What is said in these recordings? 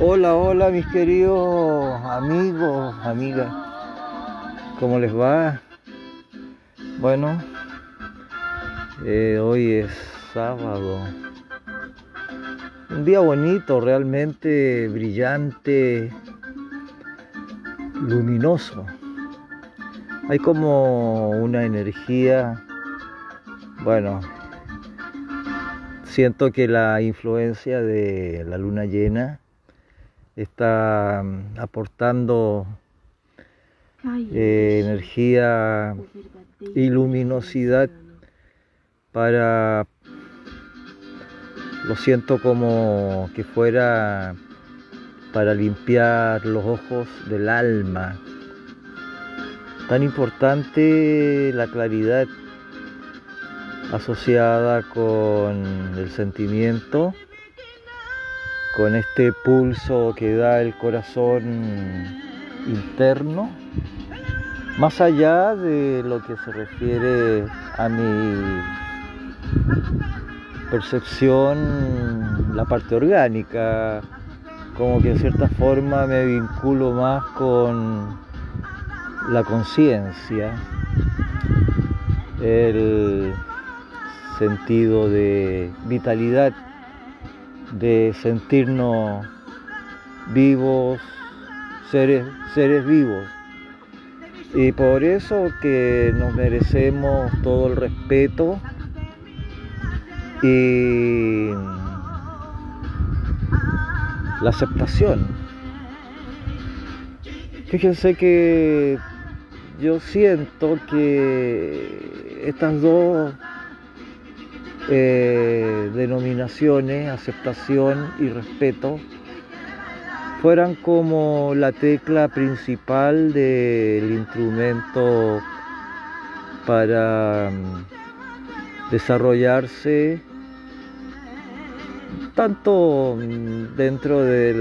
Hola, hola mis queridos amigos, amigas. ¿Cómo les va? Bueno, eh, hoy es sábado. Un día bonito, realmente brillante, luminoso. Hay como una energía, bueno, siento que la influencia de la luna llena está mm, aportando eh, energía y luminosidad para, lo siento como que fuera para limpiar los ojos del alma. Tan importante la claridad asociada con el sentimiento con este pulso que da el corazón interno, más allá de lo que se refiere a mi percepción, la parte orgánica, como que en cierta forma me vinculo más con la conciencia, el sentido de vitalidad de sentirnos vivos, seres, seres vivos. Y por eso que nos merecemos todo el respeto y la aceptación. Fíjense que yo siento que estas dos eh, denominaciones, aceptación y respeto, fueran como la tecla principal del instrumento para mm, desarrollarse tanto mm, dentro de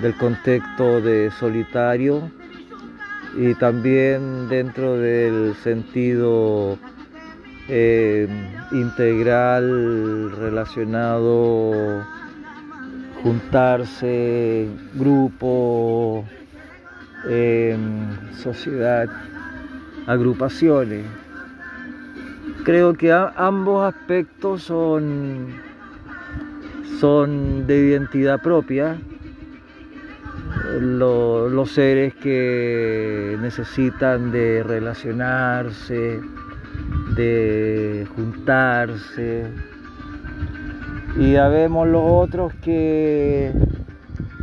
del contexto de solitario y también dentro del sentido eh, integral relacionado, juntarse, grupo, em, sociedad, agrupaciones. Creo que ambos aspectos son, son de identidad propia. los seres que necesitan de relacionarse, de juntarse. Y habemos los otros que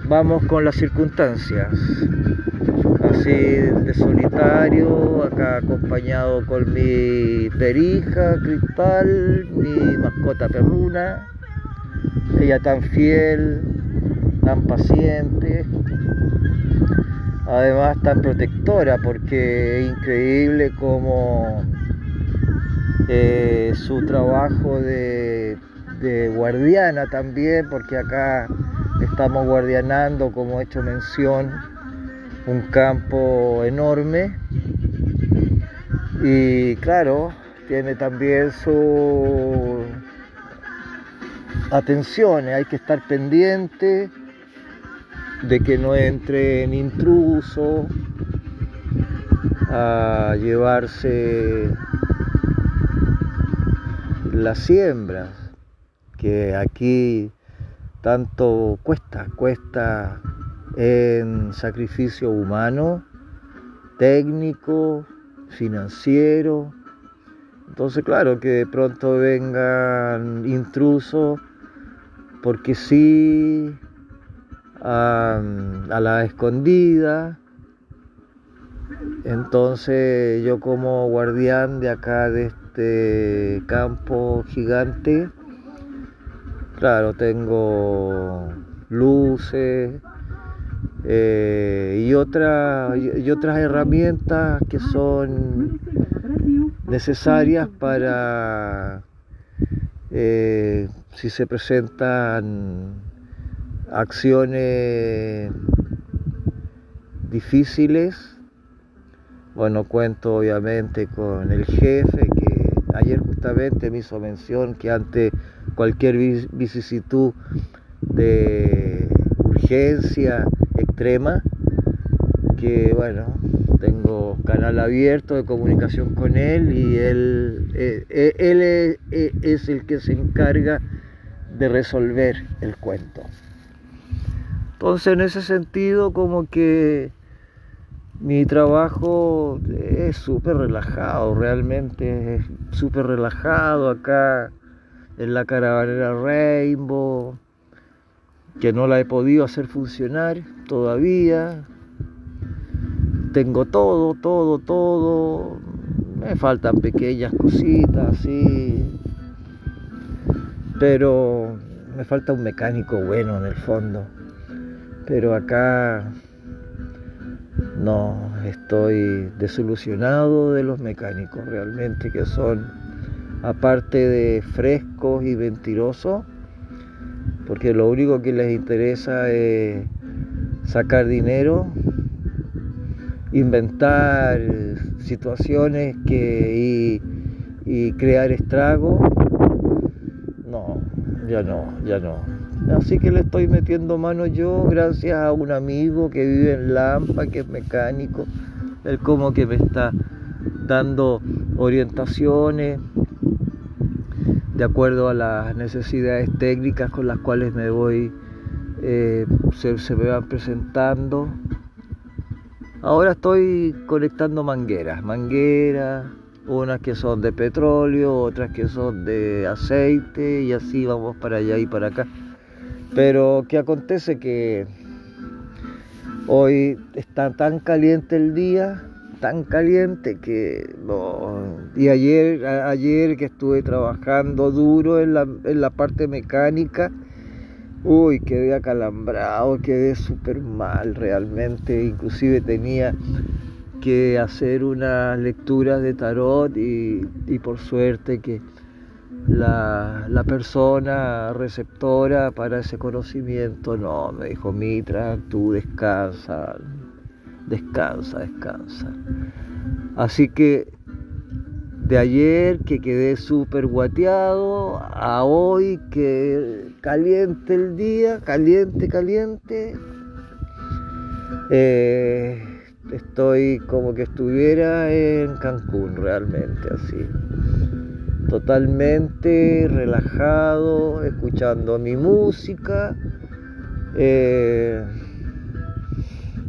vamos con las circunstancias, así de solitario, acá acompañado con mi perija, cristal, mi mascota perruna, ella tan fiel, tan paciente, además tan protectora, porque es increíble como eh, su trabajo de, guardiana también, porque acá estamos guardianando, como he hecho mención, un campo enorme. Y claro, tiene también su atención, hay que estar pendiente de que no entren intrusos a llevarse las siembras, que aquí tanto cuesta, cuesta en sacrificio humano, técnico, financiero. Entonces, claro, que de pronto vengan intrusos, porque sí, a, a la escondida. Entonces yo como guardián de acá de este campo gigante, claro, tengo luces eh, y, y otras herramientas que son necesarias para eh, si se presentan acciones difíciles. Bueno, cuento obviamente con el jefe Ayer justamente me hizo mención que ante cualquier vicisitud de urgencia extrema, que bueno, tengo canal abierto de comunicación con él y él, eh, eh, él es, es el que se encarga de resolver el cuento. Entonces en ese sentido como que mi trabajo es súper relajado, realmente es súper relajado acá en la caravanera Rainbow, que no la he podido hacer funcionar todavía. Tengo todo, todo, todo. Me faltan pequeñas cositas, sí. Pero me falta un mecánico bueno en el fondo. Pero acá no, estoy desilusionado de los mecánicos realmente que son, aparte de frescos y mentirosos, porque lo único que les interesa es sacar dinero, inventar situaciones que, y, y crear estragos. No, ya no, ya no. Así que le estoy metiendo mano yo gracias a un amigo que vive en Lampa, que es mecánico. Él como que me está dando orientaciones de acuerdo a las necesidades técnicas con las cuales me voy, eh, se, se me van presentando. Ahora estoy conectando mangueras, mangueras, unas que son de petróleo, otras que son de aceite y así vamos para allá y para acá. Pero que acontece que hoy está tan caliente el día, tan caliente que y ayer ayer que estuve trabajando duro en la, en la parte mecánica uy quedé acalambrado quedé súper mal realmente. Inclusive tenía que hacer una lectura de tarot y por suerte que la, persona receptora para ese conocimiento, no, me dijo Mitra, tú descansa, descansa, descansa. Así que de ayer que quedé súper guateado, a hoy que caliente el día, caliente, caliente, eh, estoy como que estuviera en Cancún realmente así totalmente relajado, escuchando mi música. Eh,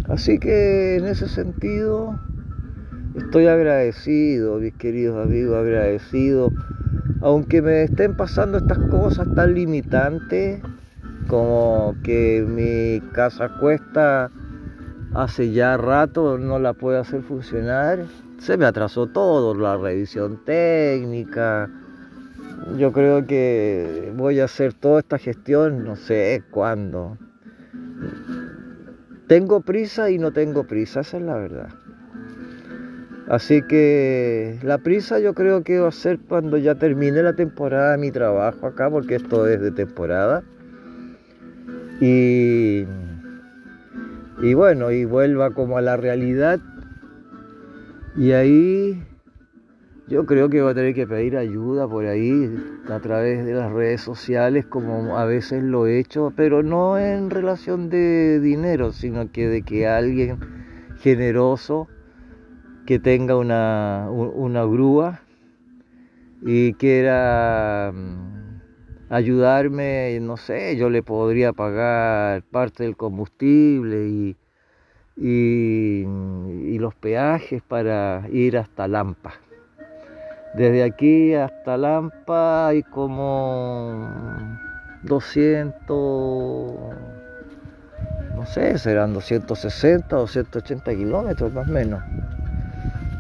así que en ese sentido estoy agradecido, mis queridos amigos, agradecido. Aunque me estén pasando estas cosas tan limitantes, como que mi casa cuesta hace ya rato, no la puedo hacer funcionar se me atrasó todo, la revisión técnica. Yo creo que voy a hacer toda esta gestión, no sé cuándo. Tengo prisa y no tengo prisa, esa es la verdad. Así que la prisa yo creo que va a ser cuando ya termine la temporada de mi trabajo acá, porque esto es de temporada. Y, y bueno, y vuelva como a la realidad y ahí yo creo que va a tener que pedir ayuda por ahí a través de las redes sociales como a veces lo he hecho, pero no en relación de dinero, sino que de que alguien generoso que tenga una, una grúa y quiera mm, ayudarme, no sé, yo le podría pagar parte del combustible y, y, los peajes para ir hasta Lampa. Desde aquí hasta Lampa hay como 200, no sé, serán 260 o 180 kilómetros más o menos.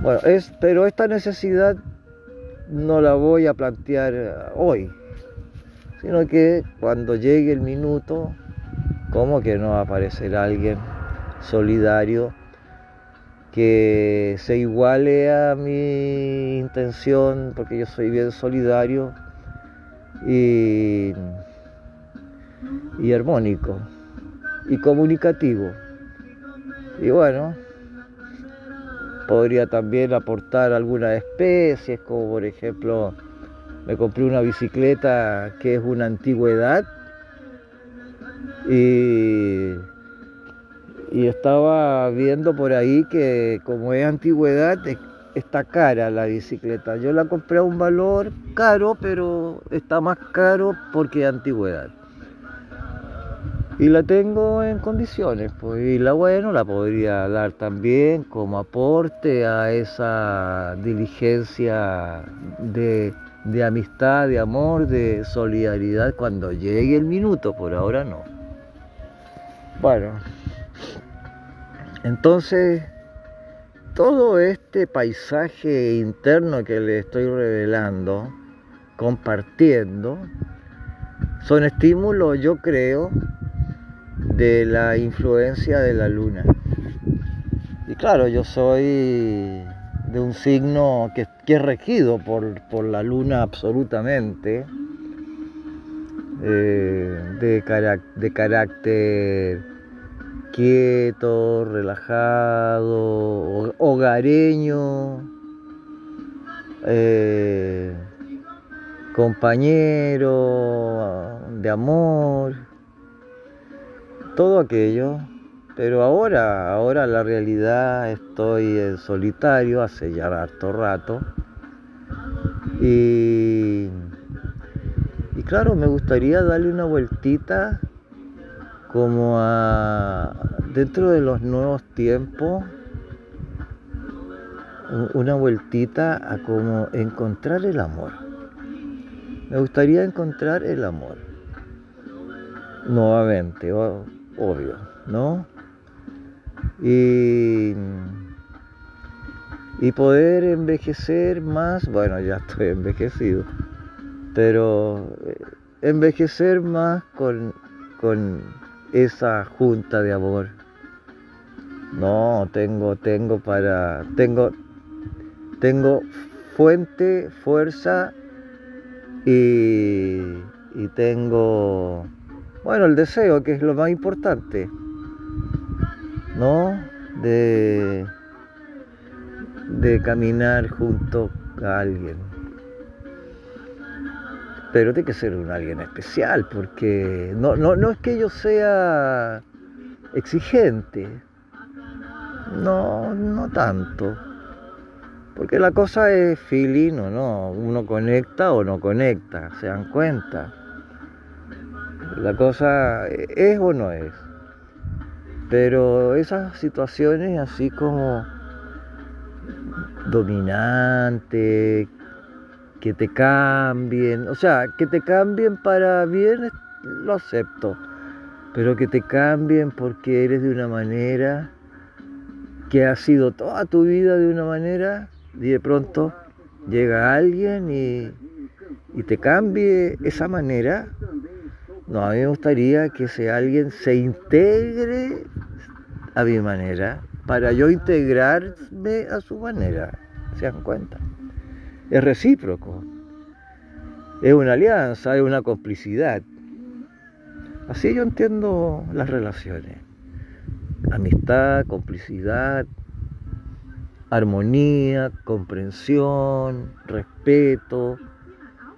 Bueno, es, pero esta necesidad no la voy a plantear hoy, sino que cuando llegue el minuto, como que no va a aparecer alguien solidario que se iguale a mi intención, porque yo soy bien solidario y, y armónico y comunicativo. Y bueno, podría también aportar algunas especies, como por ejemplo, me compré una bicicleta que es una antigüedad Y, y estaba viendo por ahí que como es antigüedad, está cara la bicicleta. Yo la compré a un valor caro, pero está más caro porque es antigüedad. Y la tengo en condiciones, pues, y la bueno la podría dar también como aporte a esa diligencia de, de amistad, de amor, de solidaridad cuando llegue el minuto, por ahora no. Bueno, entonces todo este paisaje interno que le estoy revelando, compartiendo, son estímulos, yo creo, de la influencia de la luna. Y claro, yo soy de un signo que, es regido por, la luna absolutamente, eh, de, de carácter quieto, relajado, hogareño, eh, compañero de amor, todo aquello. Pero ahora, ahora la realidad estoy en solitario hace ya harto rato. Y, y claro, me gustaría darle una vueltita como a dentro de los nuevos tiempos una vueltita a como encontrar el amor. Me gustaría encontrar el amor. Nuevamente, obvio, ¿no? Y, y poder envejecer más, bueno, ya estoy envejecido, pero eh, envejecer más con, con esa junta de amor. No, tengo, tengo para, tengo, tengo fuente, fuerza y, y tengo, bueno, el deseo, que es lo más importante, ¿no? De, de caminar junto a alguien pero tiene que ser un alguien especial, porque no, no, no es que yo sea exigente, no, no tanto, porque la cosa es feeling o no, uno conecta o no conecta, se dan cuenta. La cosa es o no es. Pero esas situaciones así como dominante, que te cambien, o sea, que te cambien para bien, lo acepto, pero que te cambien porque eres de una manera, que ha sido toda tu vida de una manera, y de pronto llega alguien y, y te cambie esa manera. No, a mí me gustaría que ese alguien se integre a mi manera, para yo integrarme a su manera, ¿se dan cuenta? Es recíproco, es una alianza, es una complicidad. Así yo entiendo las relaciones. Amistad, complicidad, armonía, comprensión, respeto,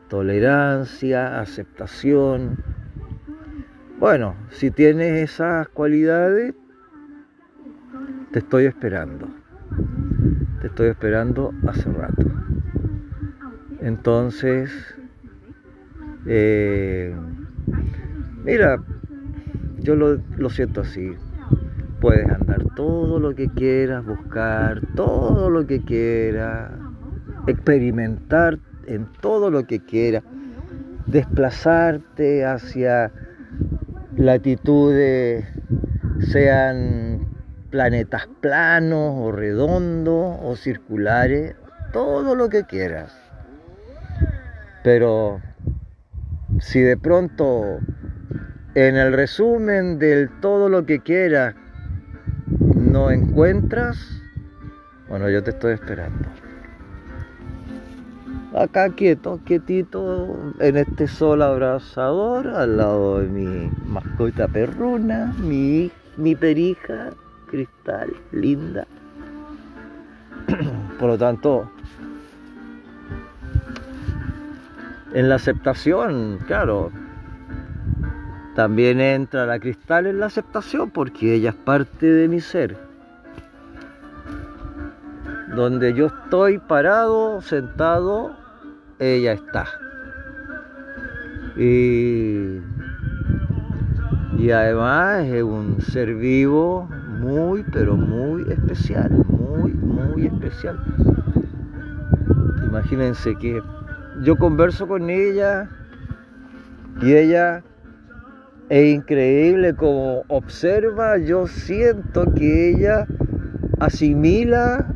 tolerancia, aceptación. Bueno, si tienes esas cualidades, te estoy esperando. Te estoy esperando hace rato. Entonces, eh, mira, yo lo, siento así. Puedes andar todo lo que quieras, buscar todo lo que quieras, experimentar en todo lo que quieras, desplazarte hacia latitudes, sean planetas planos o redondos o circulares, todo lo que quieras. Pero si de pronto en el resumen del todo lo que quieras no encuentras, bueno, yo te estoy esperando. Acá quieto, quietito, en este sol abrazador, al lado de mi mascota perruna, mi, mi perija, cristal, linda. Por lo tanto, en la aceptación, claro, También entra la cristal en la aceptación porque ella es parte de mi ser. Donde yo estoy parado, sentado, ella está. Y, y además es un ser vivo muy, pero muy especial, muy, muy especial. Imagínense que yo converso con ella y ella es increíble como observa, yo siento que ella asimila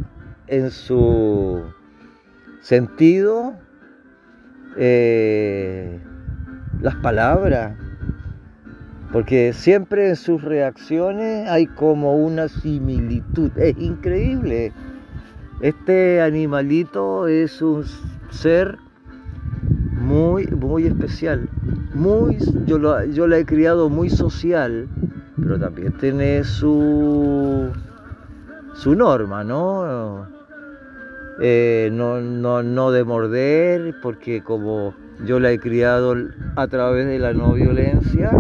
en su sentido eh, las palabras, porque siempre en sus reacciones hay como una similitud, es increíble. Este animalito es un ser muy, muy especial. Muy, yo, lo, yo la he criado muy social, pero también tiene su, su norma, ¿no? Eh, no, no, no de morder, porque como yo la he criado a través de la no violencia,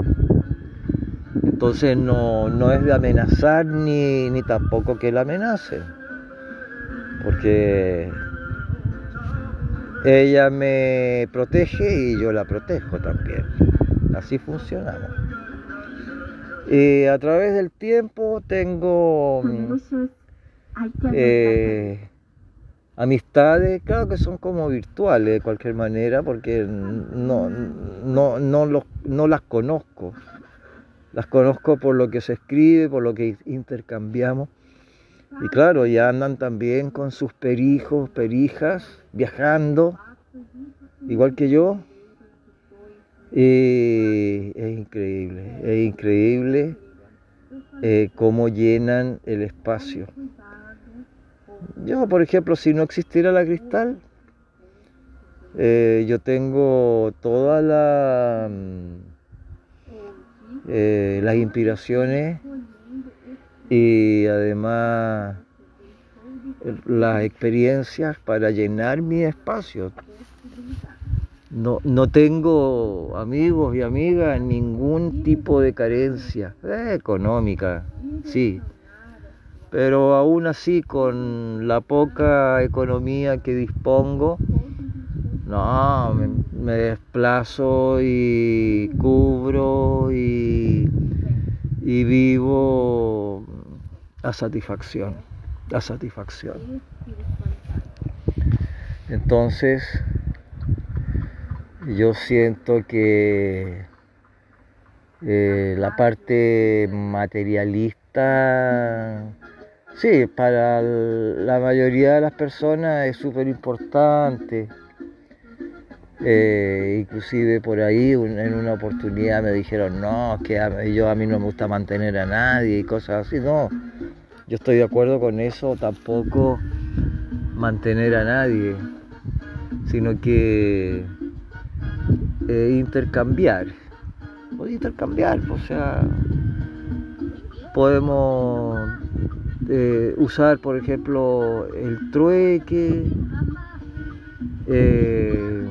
entonces no, no es de amenazar ni, ni tampoco que la amenace, porque ella me protege y yo la protejo también. Así funcionamos. Y a través del tiempo tengo eh, amistades, claro que son como virtuales de cualquier manera, porque no, no, no, no las conozco. Las conozco por lo que se escribe, por lo que intercambiamos. Y claro, ya andan también con sus perijos, perijas, viajando, igual que yo. Y es increíble, es increíble eh, cómo llenan el espacio. Yo, por ejemplo, si no existiera la cristal, eh, yo tengo todas mm, eh, las inspiraciones y además las experiencias para llenar mi espacio. No, no tengo amigos y amigas, ningún tipo de carencia eh, económica, sí, pero aún así con la poca economía que dispongo, no, me, desplazo y cubro y, y, vivo a satisfacción, a satisfacción. Entonces, yo siento que eh, la parte materialista Sí, para la mayoría de las personas es súper importante. Eh, inclusive por ahí en una oportunidad me dijeron, no, que a, yo a mí no me gusta mantener a nadie y cosas así. No, yo estoy de acuerdo con eso, tampoco mantener a nadie, sino que eh, intercambiar. intercambiar, o sea, podemos eh, usar, por ejemplo, el trueque, eh,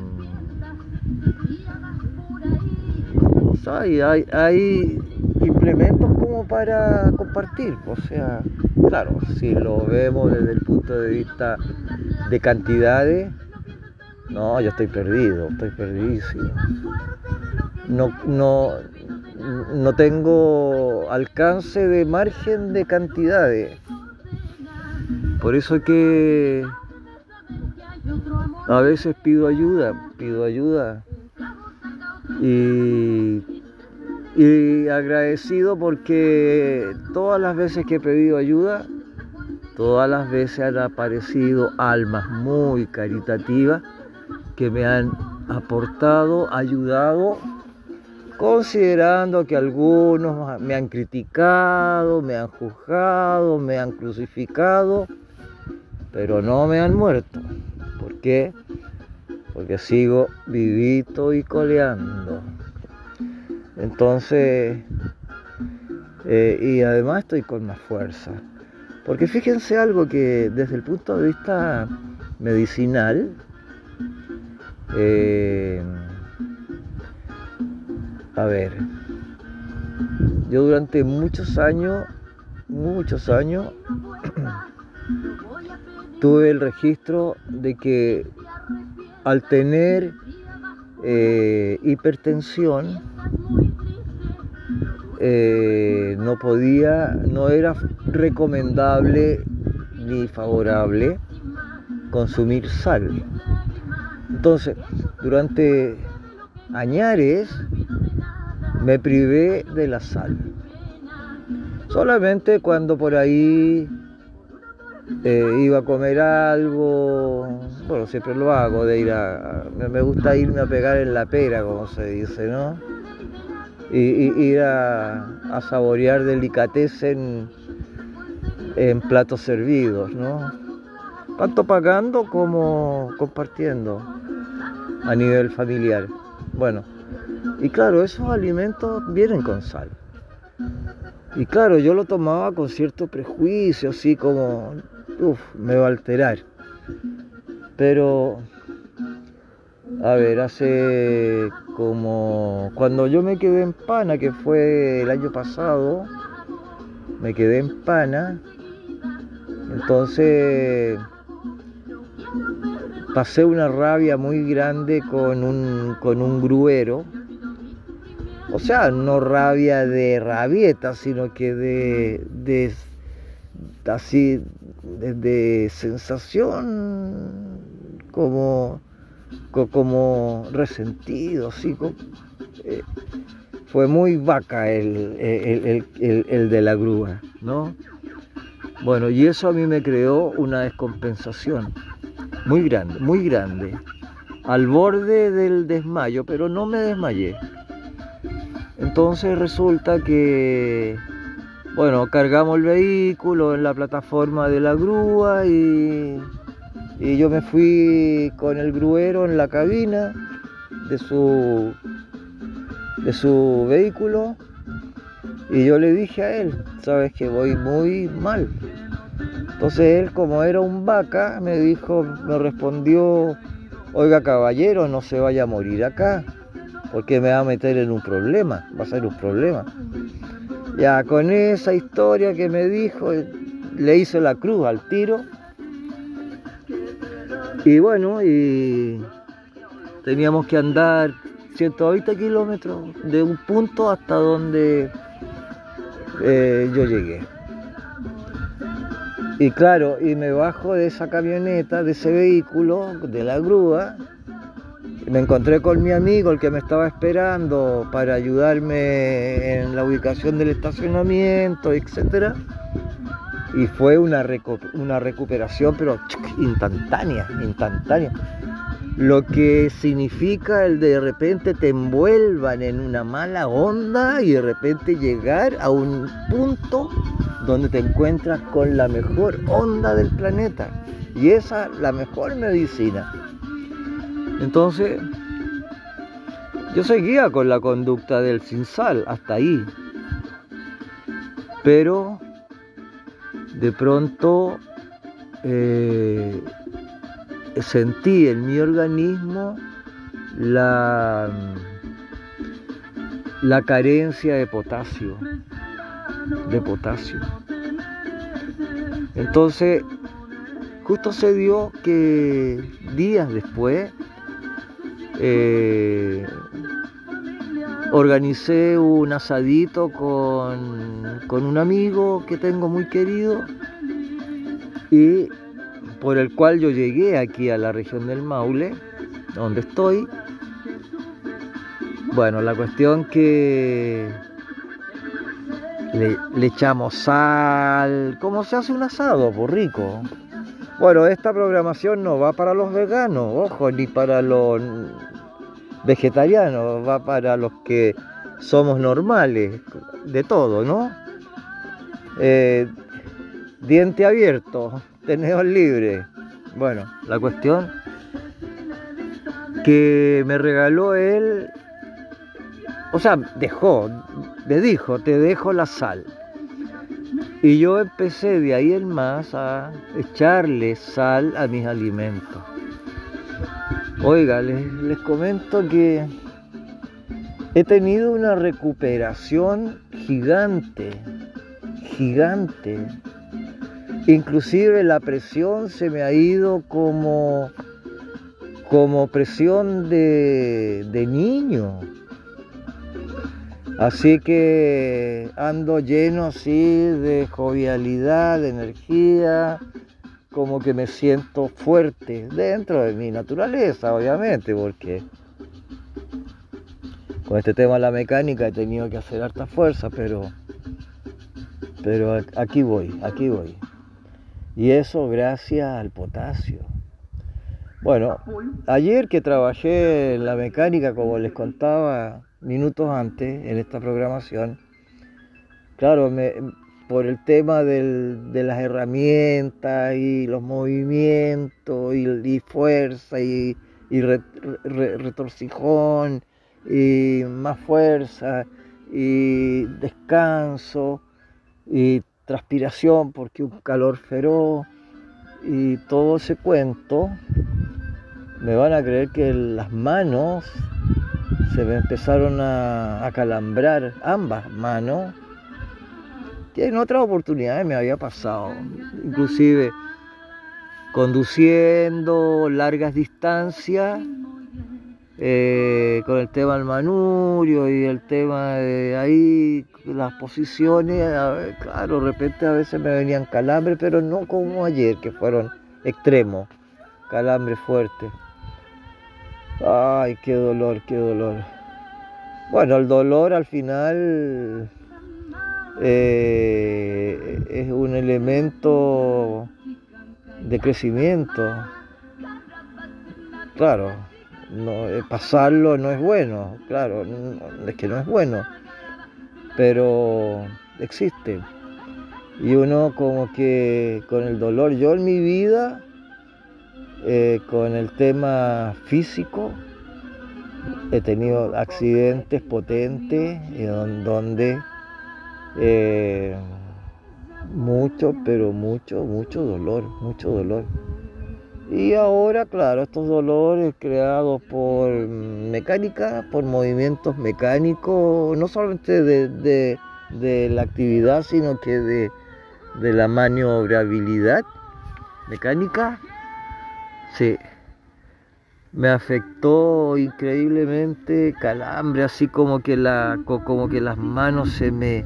hay, hay, implementos como para compartir, o sea, claro, si lo vemos desde el punto de vista de cantidades, no, yo estoy perdido, estoy perdidísimo. No, no, no tengo alcance de margen de cantidades. Por eso que a veces pido ayuda, pido ayuda. Y, y agradecido porque todas las veces que he pedido ayuda, todas las veces han aparecido almas muy caritativas que me han aportado, ayudado considerando que algunos me han criticado, me han juzgado, me han crucificado, pero no me han muerto. ¿Por qué? Porque sigo vivito y coleando. Entonces, eh, y además estoy con más fuerza. Porque fíjense algo que desde el punto de vista medicinal, eh, a ver, Yo durante muchos años, muchos años, tuve el registro de que al tener eh, hipertensión, eh, no podía, no era recomendable ni favorable consumir sal. Entonces, durante añares me privé de la sal. Solamente cuando por ahí eh, iba a comer algo, bueno, siempre lo hago, de ir a, me gusta irme a pegar en la pera, como se dice, ¿no? Y, ir a, saborear delicatessen en, platos servidos, ¿no? Tanto pagando como compartiendo a nivel familiar. Bueno, y claro, esos alimentos vienen con sal. Y claro, yo lo tomaba con cierto prejuicio, así como, uff, me va a alterar. Pero, a ver, hace como, cuando yo me quedé en pana, que fue el año pasado, me quedé en pana, entonces pasé una rabia muy grande con un, con un gruero. O sea, no rabia de rabieta, sino que de, de así, de, sensación como, como resentido, ¿sí? Eh, fue muy vaca el, el, de la grúa, ¿no? Bueno, y eso a mí me creó una descompensación muy grande, muy grande, al borde del desmayo, pero no me desmayé. Entonces resulta que, bueno, cargamos el vehículo en la plataforma de la grúa y, yo me fui con el gruero en la cabina de su, de su vehículo y yo le dije a él, sabes que voy muy mal. Entonces él, como era un vaca, me dijo, me respondió, oiga caballero, no se vaya a morir acá porque me va a meter en un problema, va a ser un problema. Ya con esa historia que me dijo, le hice la cruz al tiro. Y bueno, y teníamos que andar 120 kilómetros de un punto hasta donde eh, yo llegué. Y claro, y me bajo de esa camioneta, de ese vehículo, de la grúa, me encontré con mi amigo, el que me estaba esperando para ayudarme en la ubicación del estacionamiento, etc. Y fue una, una recuperación, pero instantánea, instantánea. Lo que significa el de repente te envuelvan en una mala onda y de repente llegar a un punto donde te encuentras con la mejor onda del planeta. Y esa la mejor medicina. Entonces, yo seguía con la conducta del sin sal hasta ahí. Pero de pronto eh, sentí en mi organismo la, la carencia de potasio, de potasio. Entonces, justo se dio que días después eh, organicé un asadito con, con un amigo que tengo muy querido y por el cual yo llegué aquí a la región del Maule, donde estoy. Bueno, la cuestión que le, le, echamos sal, ¿cómo se hace un asado? Por rico. Bueno, esta programación no va para los veganos, ojo, ni para los vegetarianos, va para los que somos normales, de todo, ¿no? Eh, diente abierto, tenedor libre. Bueno, la cuestión que me regaló él, o sea, dejó, le dijo, te dejo la sal. Y yo empecé de ahí en más a echarle sal a mis alimentos. Oiga, les, comento que he tenido una recuperación gigante, gigante. Inclusive la presión se me ha ido como, como presión de, de niño. Así que ando lleno así de jovialidad, de energía, como que me siento fuerte dentro de mi naturaleza, obviamente, porque con este tema de la mecánica he tenido que hacer harta fuerza, pero, pero aquí voy, aquí voy. Y eso gracias al potasio. Bueno, ayer que trabajé en la mecánica, como les contaba minutos antes en esta programación, claro, me, por el tema de las herramientas y los movimientos y, fuerza y, retorcijón y más fuerza y descanso y transpiración porque un calor feroz y todo ese cuento, me van a creer que las manos se empezaron a calambrar, ambas manos. Y en otras oportunidades me había pasado, inclusive conduciendo largas distancias eh, con el tema del manurio y el tema de ahí, las posiciones, claro, de repente a veces me venían calambres, pero no como ayer, que fueron extremos, calambres fuertes. Ay, qué dolor, qué dolor. Bueno, el dolor al final eh, es un elemento de crecimiento. Claro, no, eh, pasarlo no es bueno, claro, es que no es bueno, pero existe. Y uno como que con el dolor, yo en mi vida, eh, con el tema físico, he tenido accidentes potentes en donde eh, mucho, pero mucho, mucho dolor, mucho dolor. Y ahora, claro, estos dolores creados por mecánica, por movimientos mecánicos, no solamente de, la actividad, sino que de, la maniobrabilidad mecánica, sí, me afectó increíblemente calambre, así como que, la, como que las manos se me,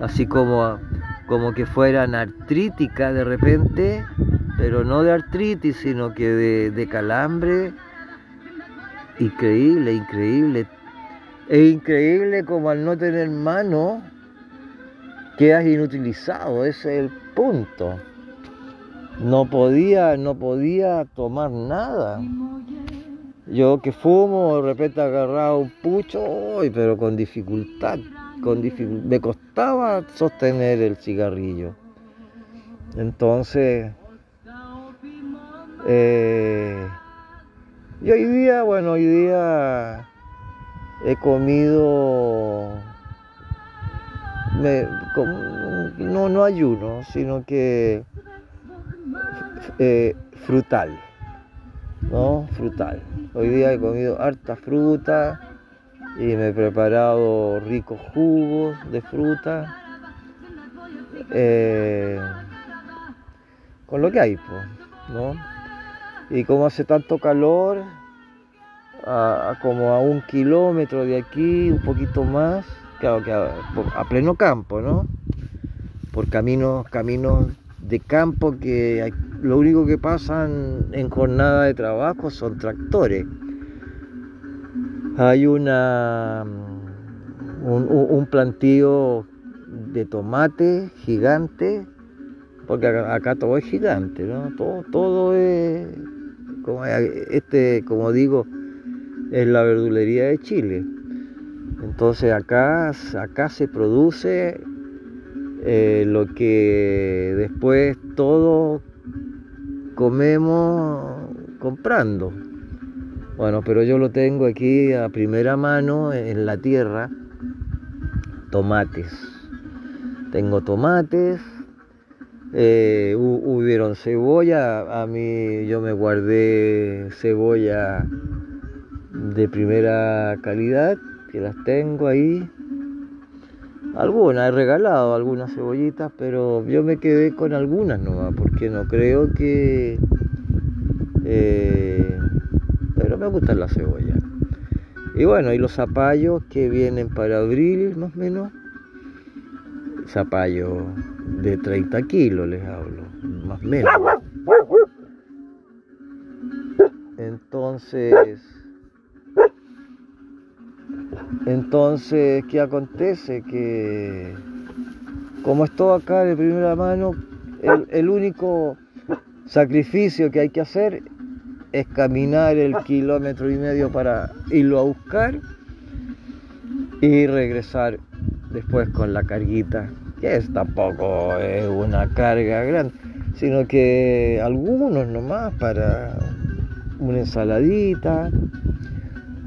así como, como que fueran artríticas de repente pero no de artritis, sino que de, calambre. Increíble, increíble. Es increíble como al no tener mano quedas inutilizado, ese es el punto. No podía, no podía tomar nada. Yo que fumo, de repente agarraba un pucho, pero con dificultad, con. Me costaba sostener el cigarrillo. Entonces, eh, y hoy día, bueno, hoy día he comido, no, no ayuno, sino que eh, frutal, ¿no? Frutal. Hoy día he comido harta fruta y me he preparado ricos jugos de fruta. Eh, con lo que hay, pues, ¿no? Y como hace tanto calor, como a un kilómetro de aquí, un poquito más, claro que a, pleno campo, ¿no? Por caminos, caminos de campo que lo único que pasan en jornada de trabajo son tractores. Hay una un, un plantío de tomate gigante, porque acá, todo es gigante, ¿no? Todo, todo es como, este, como digo, es la verdulería de Chile. Entonces acá, acá se produce eh, lo que después todos comemos comprando. Bueno, pero yo lo tengo aquí a primera mano en la tierra, tomates. Tengo tomates, eh, hubieron cebolla, a mí yo me guardé cebolla de primera calidad, que las tengo ahí. Algunas, he regalado algunas cebollitas, pero yo me quedé con algunas nomás, porque no creo que... Eh, me gustan las cebollas. Y bueno, y los zapallos que vienen para abril más o menos. Zapallos de 30 kilos les hablo, más o menos. Entonces, entonces, ¿qué acontece? Que como esto acá de primera mano, el único sacrificio que hay que hacer es caminar el kilómetro y medio para irlo a buscar y regresar después con la carguita, que es tampoco es una carga grande, sino que algunos nomás para una ensaladita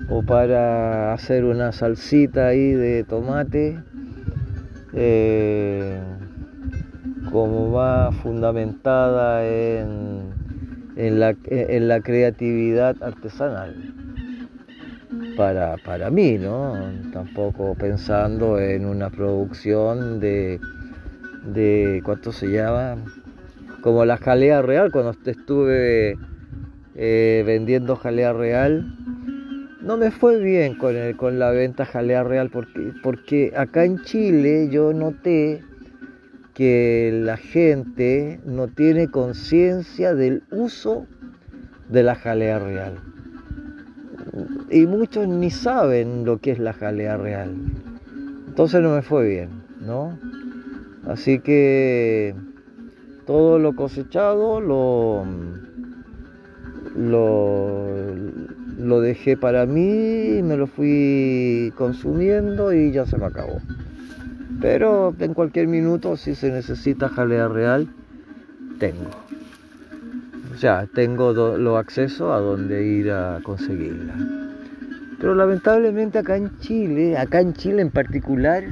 o para hacer una salsita ahí de tomate eh, como va fundamentada en, en, la, en la creatividad artesanal para, para mí, ¿no? Tampoco pensando en una producción de, de ¿cuánto se llama? Como la jalea real, cuando estuve eh, vendiendo jalea real, no me fue bien con, el, con la venta jalea real porque, porque acá en Chile yo noté que la gente no tiene conciencia del uso de la jalea real. Y muchos ni saben lo que es la jalea real. Entonces no me fue bien, ¿no? Así que todo lo cosechado lo lo, lo dejé para mí, me lo fui consumiendo y ya se me acabó. Pero en cualquier minuto, si se necesita jalea real, tengo. O sea, tengo los accesos a donde ir a conseguirla. Pero lamentablemente acá en Chile, acá en Chile en particular,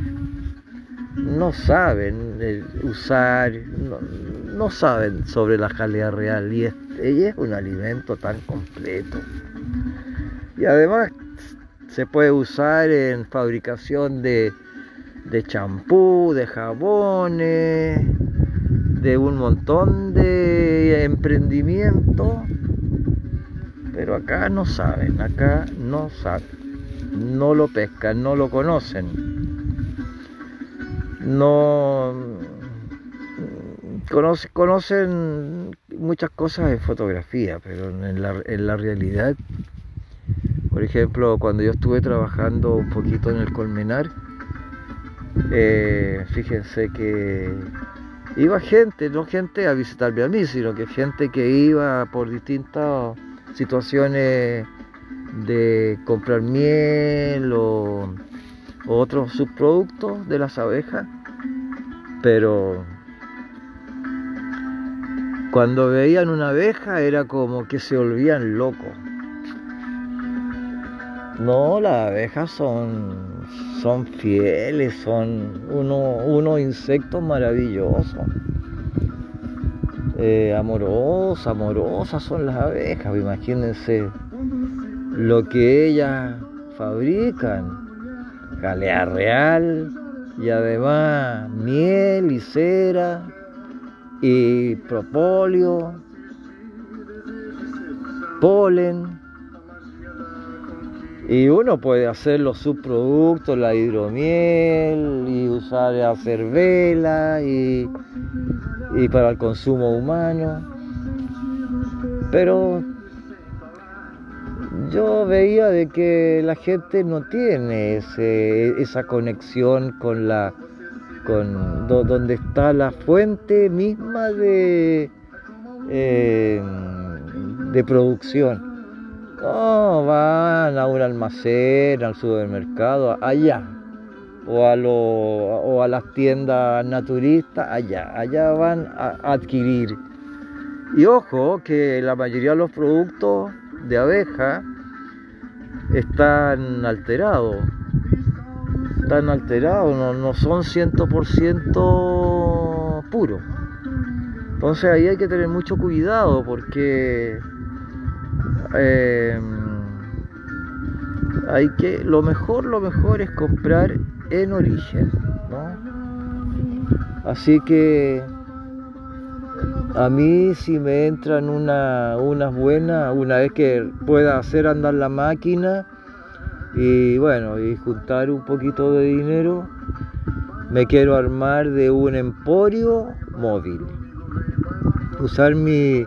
no saben eh, usar, no, saben sobre la jalea real y ella es un alimento tan completo. Y además se puede usar en fabricación de, de champú, de jabones, de un montón de emprendimientos. Pero acá no saben, acá no saben, no lo pescan, no lo conocen. No conocen muchas cosas en fotografía, pero en la, en la realidad, por ejemplo, cuando yo estuve trabajando un poquito en el Colmenar, eh, fíjense que iba gente, no gente a visitarme a mí, sino que gente que iba por distintas situaciones de comprar miel o, o otros subproductos de las abejas, pero cuando veían una abeja era como que se volvían locos. No, las abejas son, son fieles, son unos insectos maravillosos. Eh, amorosas, amorosas son las abejas, imagínense lo que ellas fabrican. Jalea real y además miel y cera y propóleo, polen. Y uno puede hacer los subproductos, la hidromiel, y usar, hacer vela y, para el consumo humano. Pero yo veía de que la gente no tiene esa conexión con la con donde está la fuente misma de, eh, de producción. No, van a un almacén, al supermercado, allá. O a, las tiendas naturistas, allá. Allá van a adquirir. Y ojo que la mayoría de los productos de abeja están alterados están alterados, no, no son 100% puros. Entonces ahí hay que tener mucho cuidado porque eh, hay que, lo mejor, lo mejor es comprar en origen, ¿no? Así que a mí si me entran una, unas buenas, una vez que pueda hacer andar la máquina y bueno, y juntar un poquito de dinero, me quiero armar de un emporio móvil. Usar mi,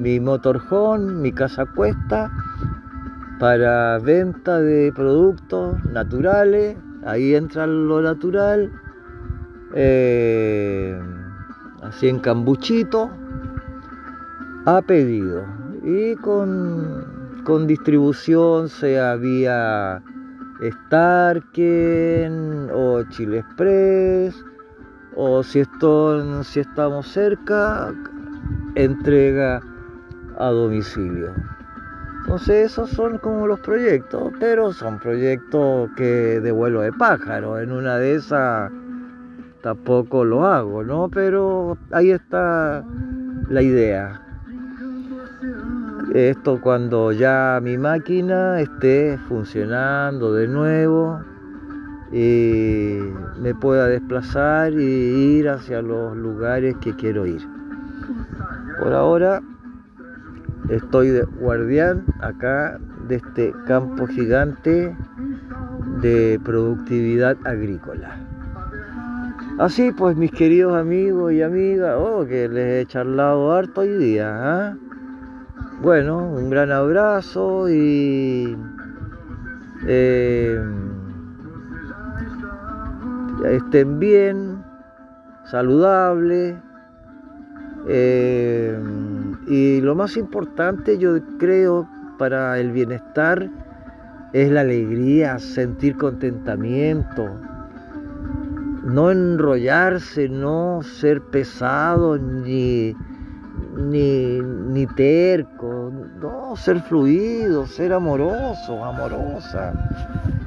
mi motorhome, mi casa cuesta para venta de productos naturales, ahí entra lo natural, eh, así en cambuchito, a pedido. Y con, con distribución, sea vía Starken o Chile Express, o si, esto, si estamos cerca, entrega a domicilio. Entonces esos son como los proyectos, pero son proyectos que de vuelo de pájaro. En una de esas tampoco lo hago, ¿no? Pero ahí está la idea. Esto cuando ya mi máquina esté funcionando de nuevo y me pueda desplazar y ir hacia los lugares que quiero ir. Por ahora estoy de guardián acá de este campo gigante de productividad agrícola. Así pues, mis queridos amigos y amigas, oh, que les he charlado harto hoy día. ¿ah? Bueno, un gran abrazo y eh, estén bien, saludables. Eh, y lo más importante, yo creo, para el bienestar es la alegría, sentir contentamiento, no enrollarse, no ser pesado ni, ni, ni terco, no, ser fluido, ser amoroso, amorosa,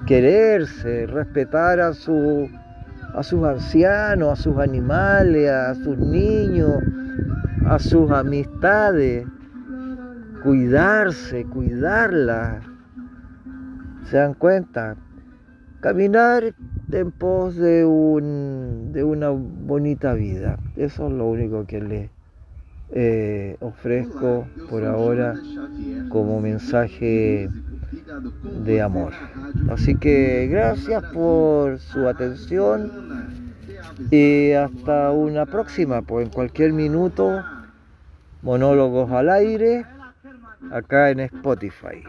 quererse, respetar a, su, a sus ancianos, a sus animales, a sus niños, a sus amistades, cuidarse, cuidarlas. ¿Se dan cuenta? Caminar en pos de, un, de una bonita vida. Eso es lo único que les eh, ofrezco por ahora como mensaje de amor. Así que gracias por su atención y hasta una próxima, pues en cualquier minuto, monólogos al aire, acá en Spotify.